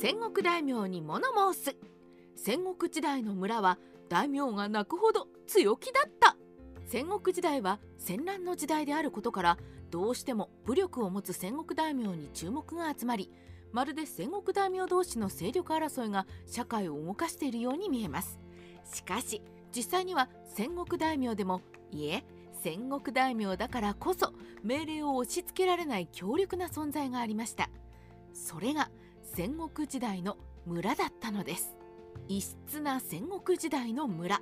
戦国大名に物申す。戦国時代の村は大名が泣くほど強気だった。戦国時代は戦乱の時代であることからどうしても武力を持つ戦国大名に注目が集まりまるで戦国大名同士の勢力争いが社会を動かしているように見えます。しかし実際には戦国大名でもいえ戦国大名だからこそ命令を押し付けられない強力な存在がありました。それが戦国時代の村だったのです。異質な戦国時代の村。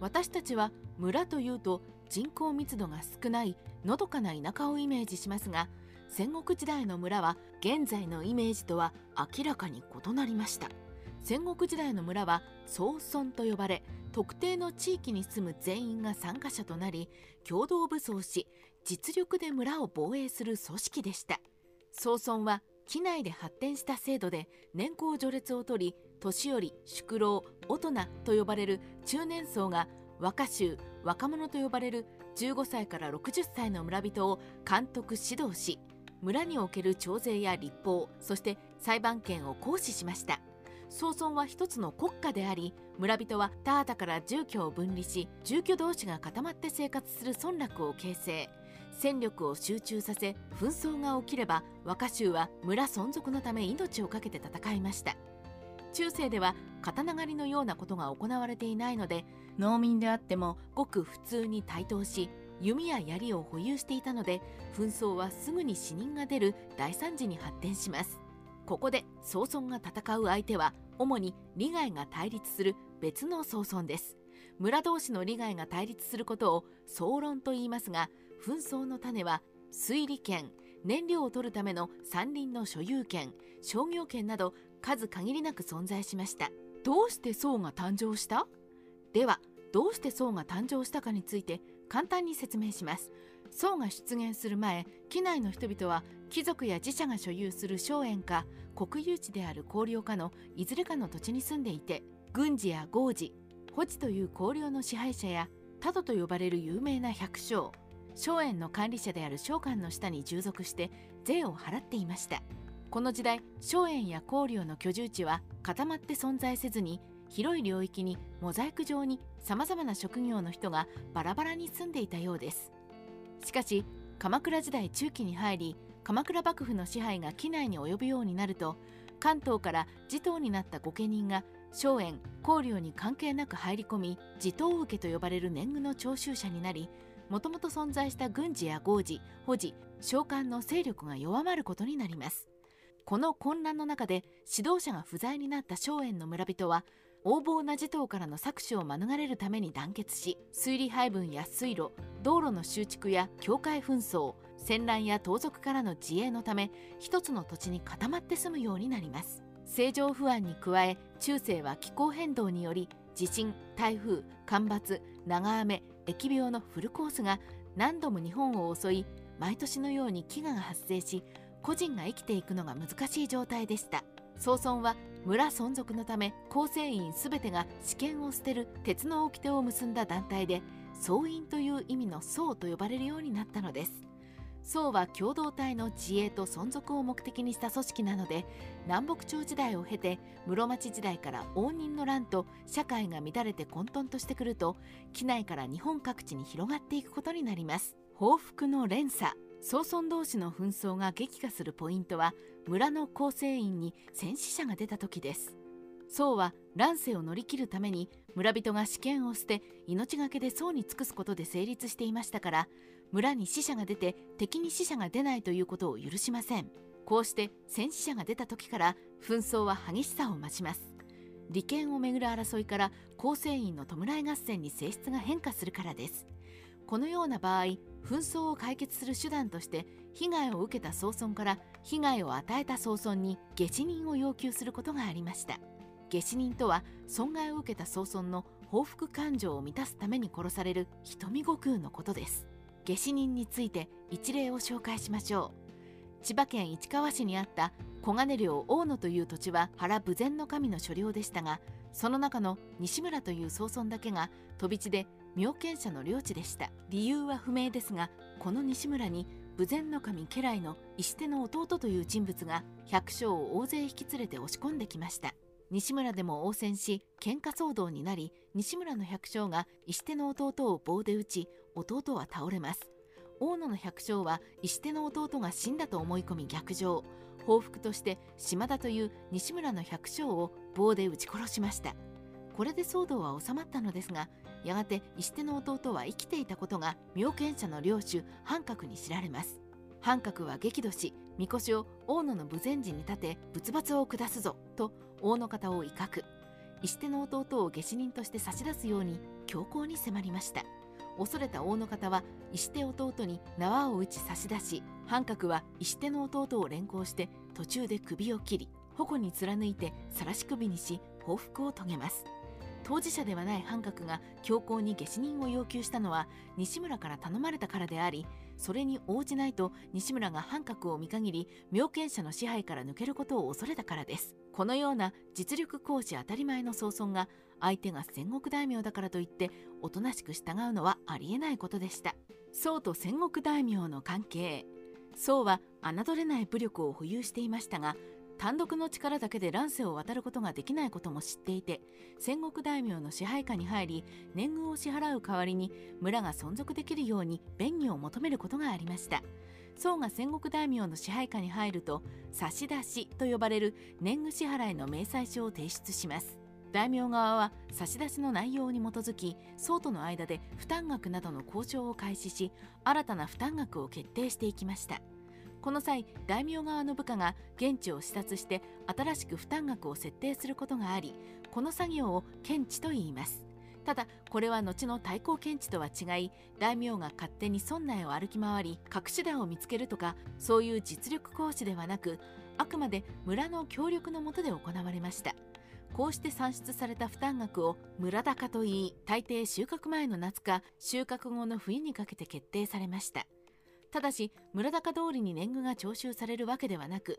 私たちは村というと人口密度が少ないのどかな田舎をイメージしますが戦国時代の村は現在のイメージとは明らかに異なりました。戦国時代の村は総村と呼ばれ特定の地域に住む全員が参加者となり共同武装し実力で村を防衛する組織でした。総村は機内で発展した制度で年功序列を取り年寄り宿老大人と呼ばれる中年層が若衆若者と呼ばれる15歳から60歳の村人を監督指導し村における徴税や立法そして裁判権を行使しました。総村は一つの国家であり村人は田畑から住居を分離し住居同士が固まって生活する村落を形成。戦力を集中させ紛争が起きれば若衆は村存続のため命を懸けて戦いました。中世では刀狩りのようなことが行われていないので農民であってもごく普通に台頭し弓や槍を保有していたので紛争はすぐに死人が出る大惨事に発展します。ここで総村が戦う相手は主に利害が対立する別の総村です。村同士の利害が対立することを総論と言いますが紛争の種は水利権燃料を取るための山林の所有権商業権など数限りなく存在しました。どうして宋が誕生した？ではどうして宋が誕生したかについて簡単に説明します。宋が出現する前機内の人々は貴族や自社が所有する荘園か国有地である公領かのいずれかの土地に住んでいて軍事や豪事保持という公領の支配者や多度と呼ばれる有名な百姓荘園の管理者である商館の下に従属して税を払っていました。この時代荘園や公領の居住地は固まって存在せずに広い領域にモザイク状にさまざまな職業の人がバラバラに住んでいたようです。しかし鎌倉時代中期に入り鎌倉幕府の支配が機内に及ぶようになると関東から持統になった御家人が荘園公領に関係なく入り込み持統受けと呼ばれる年貢の徴収者になりもともと存在した軍事や豪事保持召喚の勢力が弱まることになります。この混乱の中で指導者が不在になった荘園の村人は横暴な持統からの搾取を免れるために団結し水利配分や水路道路の修築や境界紛争戦乱や盗賊からの自衛のため一つの土地に固まって住むようになります。政情不安に加え中世は気候変動により地震台風干ばつ長雨疫病のフルコースが何度も日本を襲い毎年のように飢餓が発生し個人が生きていくのが難しい状態でした。総村は村存続のため構成員すべてが試験を捨てる鉄の掟を結んだ団体で総員という意味の僧と呼ばれるようになったのです。宋は共同体の自衛と存続を目的にした組織なので南北朝時代を経て室町時代から応仁の乱と社会が乱れて混沌としてくると機内から日本各地に広がっていくことになります。報復の連鎖。総村同士の紛争が激化するポイントは村の構成員に戦死者が出た時です。宋は乱世を乗り切るために村人が試験を捨て命がけで宋に尽くすことで成立していましたから村に死者が出て敵に死者が出ないということを許しません。こうして戦死者が出た時から紛争は激しさを増します。利権をめぐる争いから構成員の弔い合戦に性質が変化するからです。このような場合紛争を解決する手段として被害を受けた総村から被害を与えた総村に下死人を要求することがありました。下死人とは損害を受けた総村の報復感情を満たすために殺される瞳悟空のことです。下死人について一例を紹介しましょう。千葉県市川市にあった小金領大野という土地は原武前の神の所領でしたがその中の西村という総村だけが飛び地で妙見者の領地でした。理由は不明ですがこの西村に豊前の神家来の石手の弟という人物が百姓を大勢引き連れて押し込んできました。西村でも応戦し喧嘩騒動になり西村の百姓が石手の弟を棒で打ち弟は倒れます。大野の百姓は石手の弟が死んだと思い込み逆上。報復として島田という西村の百姓を棒で撃ち殺しました。これで騒動は収まったのですがやがて石手の弟は生きていたことが妙見者の領主半角に知られます。半角は激怒しみこしを大野の豊前寺に立て仏罰を下すぞと大野方を威嚇。石手の弟を下手人として差し出すように強行に迫りました。恐れた大野方は石手弟に縄を打ち差し出し半角は石手の弟を連行して途中で首を切り矛に貫いて晒し首にし報復を遂げます。当事者ではない半角が強行に下手人を要求したのは西村から頼まれたからでありそれに応じないと西村が半角を見限り妙見者の支配から抜けることを恐れたからです。このような実力行使当たり前の総尊が相手が戦国大名だからといっておとなしく従うのはありえないことでした。宋と戦国大名の関係。宋は侮れない武力を保有していましたが単独の力だけで乱世を渡ることができないことも知っていて戦国大名の支配下に入り年貢を支払う代わりに村が存続できるように便宜を求めることがありました。宋が戦国大名の支配下に入ると差し出しと呼ばれる年貢支払いの明細書を提出します。大名側は差し出しの内容に基づき宋との間で負担額などの交渉を開始し新たな負担額を決定していきました。この際大名側の部下が現地を視察して新しく負担額を設定することがありこの作業を検知と言います。ただこれは後の対抗検知とは違い大名が勝手に村内を歩き回り隠し田を見つけるとかそういう実力行使ではなくあくまで村の協力のもとで行われました。こうして算出された負担額を村高といい大抵収穫前の夏か収穫後の冬にかけて決定されました。ただし村高通りに年貢が徴収されるわけではなく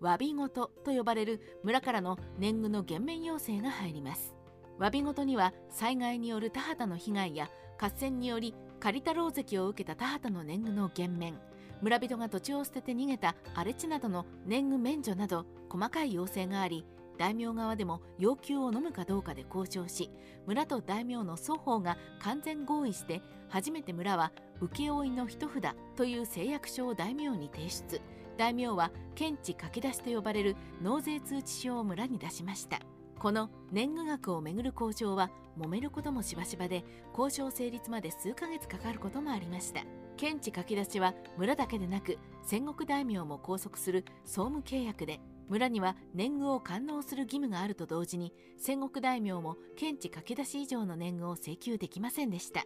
詫び事とと呼ばれる村からの年貢の減免要請が入ります。詫び事には災害による田畑の被害や合戦により借りたろう石を受けた田畑の年貢の減免村人が土地を捨てて逃げた荒れ地などの年貢免除など細かい要請があり大名側でも要求を飲むかどうかで交渉し村と大名の双方が完全合意して初めて村は請負の一札という誓約書を大名に提出。大名は検地書き出しと呼ばれる納税通知書を村に出しました。この年貢額をめぐる交渉は揉めることもしばしばで交渉成立まで数ヶ月かかることもありました。検地書き出しは村だけでなく戦国大名も拘束する総務契約で村には年貢を完納する義務があると同時に戦国大名も検地書き出し以上の年貢を請求できませんでした。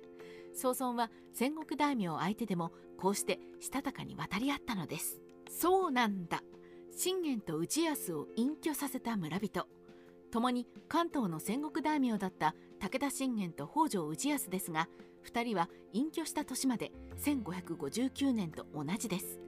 曹操は戦国大名相手でもこうしてしたたかに渡り合ったのです。そうなんだ。信玄と氏康を隠居させた村人。共に関東の戦国大名だった武田信玄と北条氏康ですが2人は隠居した年まで1559年と同じです。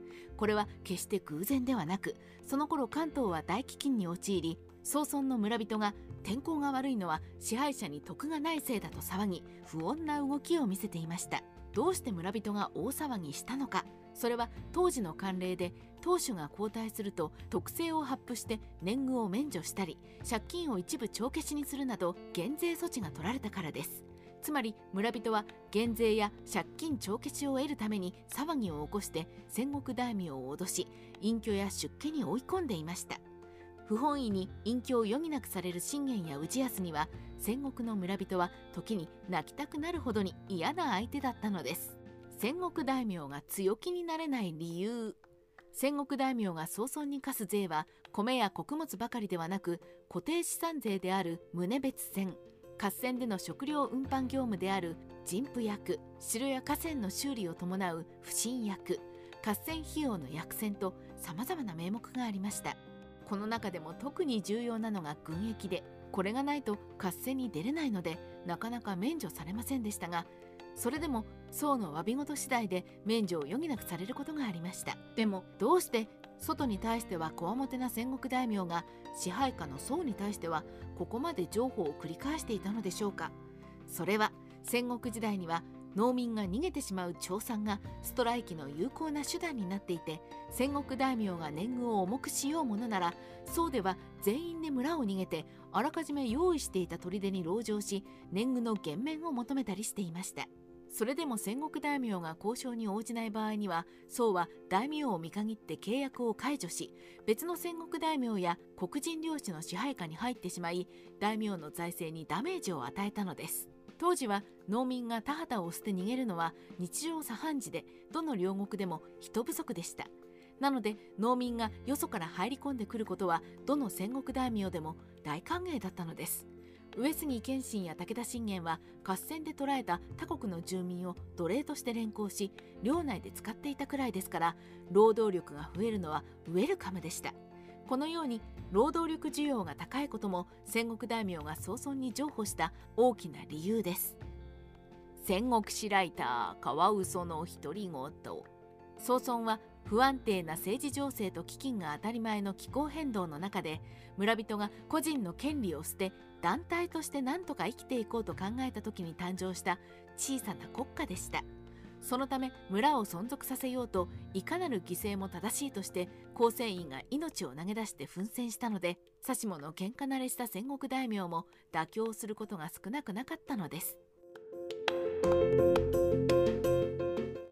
これは決して偶然ではなくその頃関東は大飢饉に陥り早々の村人が天候が悪いのは支配者に得がないせいだと騒ぎ不穏な動きを見せていました。どうして村人が大騒ぎしたのかそれは当時の慣例で当主が交代すると特性を発布して年貢を免除したり借金を一部帳消しにするなど減税措置が取られたからです。つまり村人は減税や借金帳消しを得るために騒ぎを起こして戦国大名を脅し隠居や出家に追い込んでいました。不本意に隠居を余儀なくされる信玄や氏康には戦国の村人は時に泣きたくなるほどに嫌な相手だったのです。戦国大名が強気になれない理由。戦国大名が早々に課す税は米や穀物ばかりではなく固定資産税である宗別線合戦での食料運搬業務である人夫役城や河川の修理を伴う不審役合戦費用の役船とさまざまな名目がありました。この中でも特に重要なのが軍役でこれがないと合戦に出れないのでなかなか免除されませんでしたがそれでも宋の詫び事次第で免除を余儀なくされることがありました。でもどうして外に対してはこわもてな戦国大名が支配下の宋に対してはここまで譲歩を繰り返していたのでしょうか。それは戦国時代には農民が逃げてしまう調産がストライキの有効な手段になっていて戦国大名が年貢を重くしようものならそうでは全員で村を逃げてあらかじめ用意していた砦に籠城し年貢の減免を求めたりしていましたそれでも戦国大名が交渉に応じない場合には宋は大名を見限って契約を解除し別の戦国大名や黒人領主の支配下に入ってしまい大名の財政にダメージを与えたのです。当時は農民が田畑を捨て逃げるのは日常茶飯事でどの両国でも人不足でした。なので農民がよそから入り込んでくることはどの戦国大名でも大歓迎だったのです。上杉謙信や武田信玄は合戦で捕らえた他国の住民を奴隷として連行し領内で使っていたくらいですから労働力が増えるのはウェルカムでした。このように労働力需要が高いことも戦国大名が早々に譲歩した大きな理由です。戦国史ライターカワウソの独り言。早々は不安定な政治情勢と飢饉が当たり前の気候変動の中で村人が個人の権利を捨て団体として何とか生きていこうと考えた時に誕生した小さな国家でしたそのため村を存続させようといかなる犠牲も正しいとして構成員が命を投げ出して奮戦したので指し物喧嘩慣れした戦国大名も妥協することが少なくなかったのです。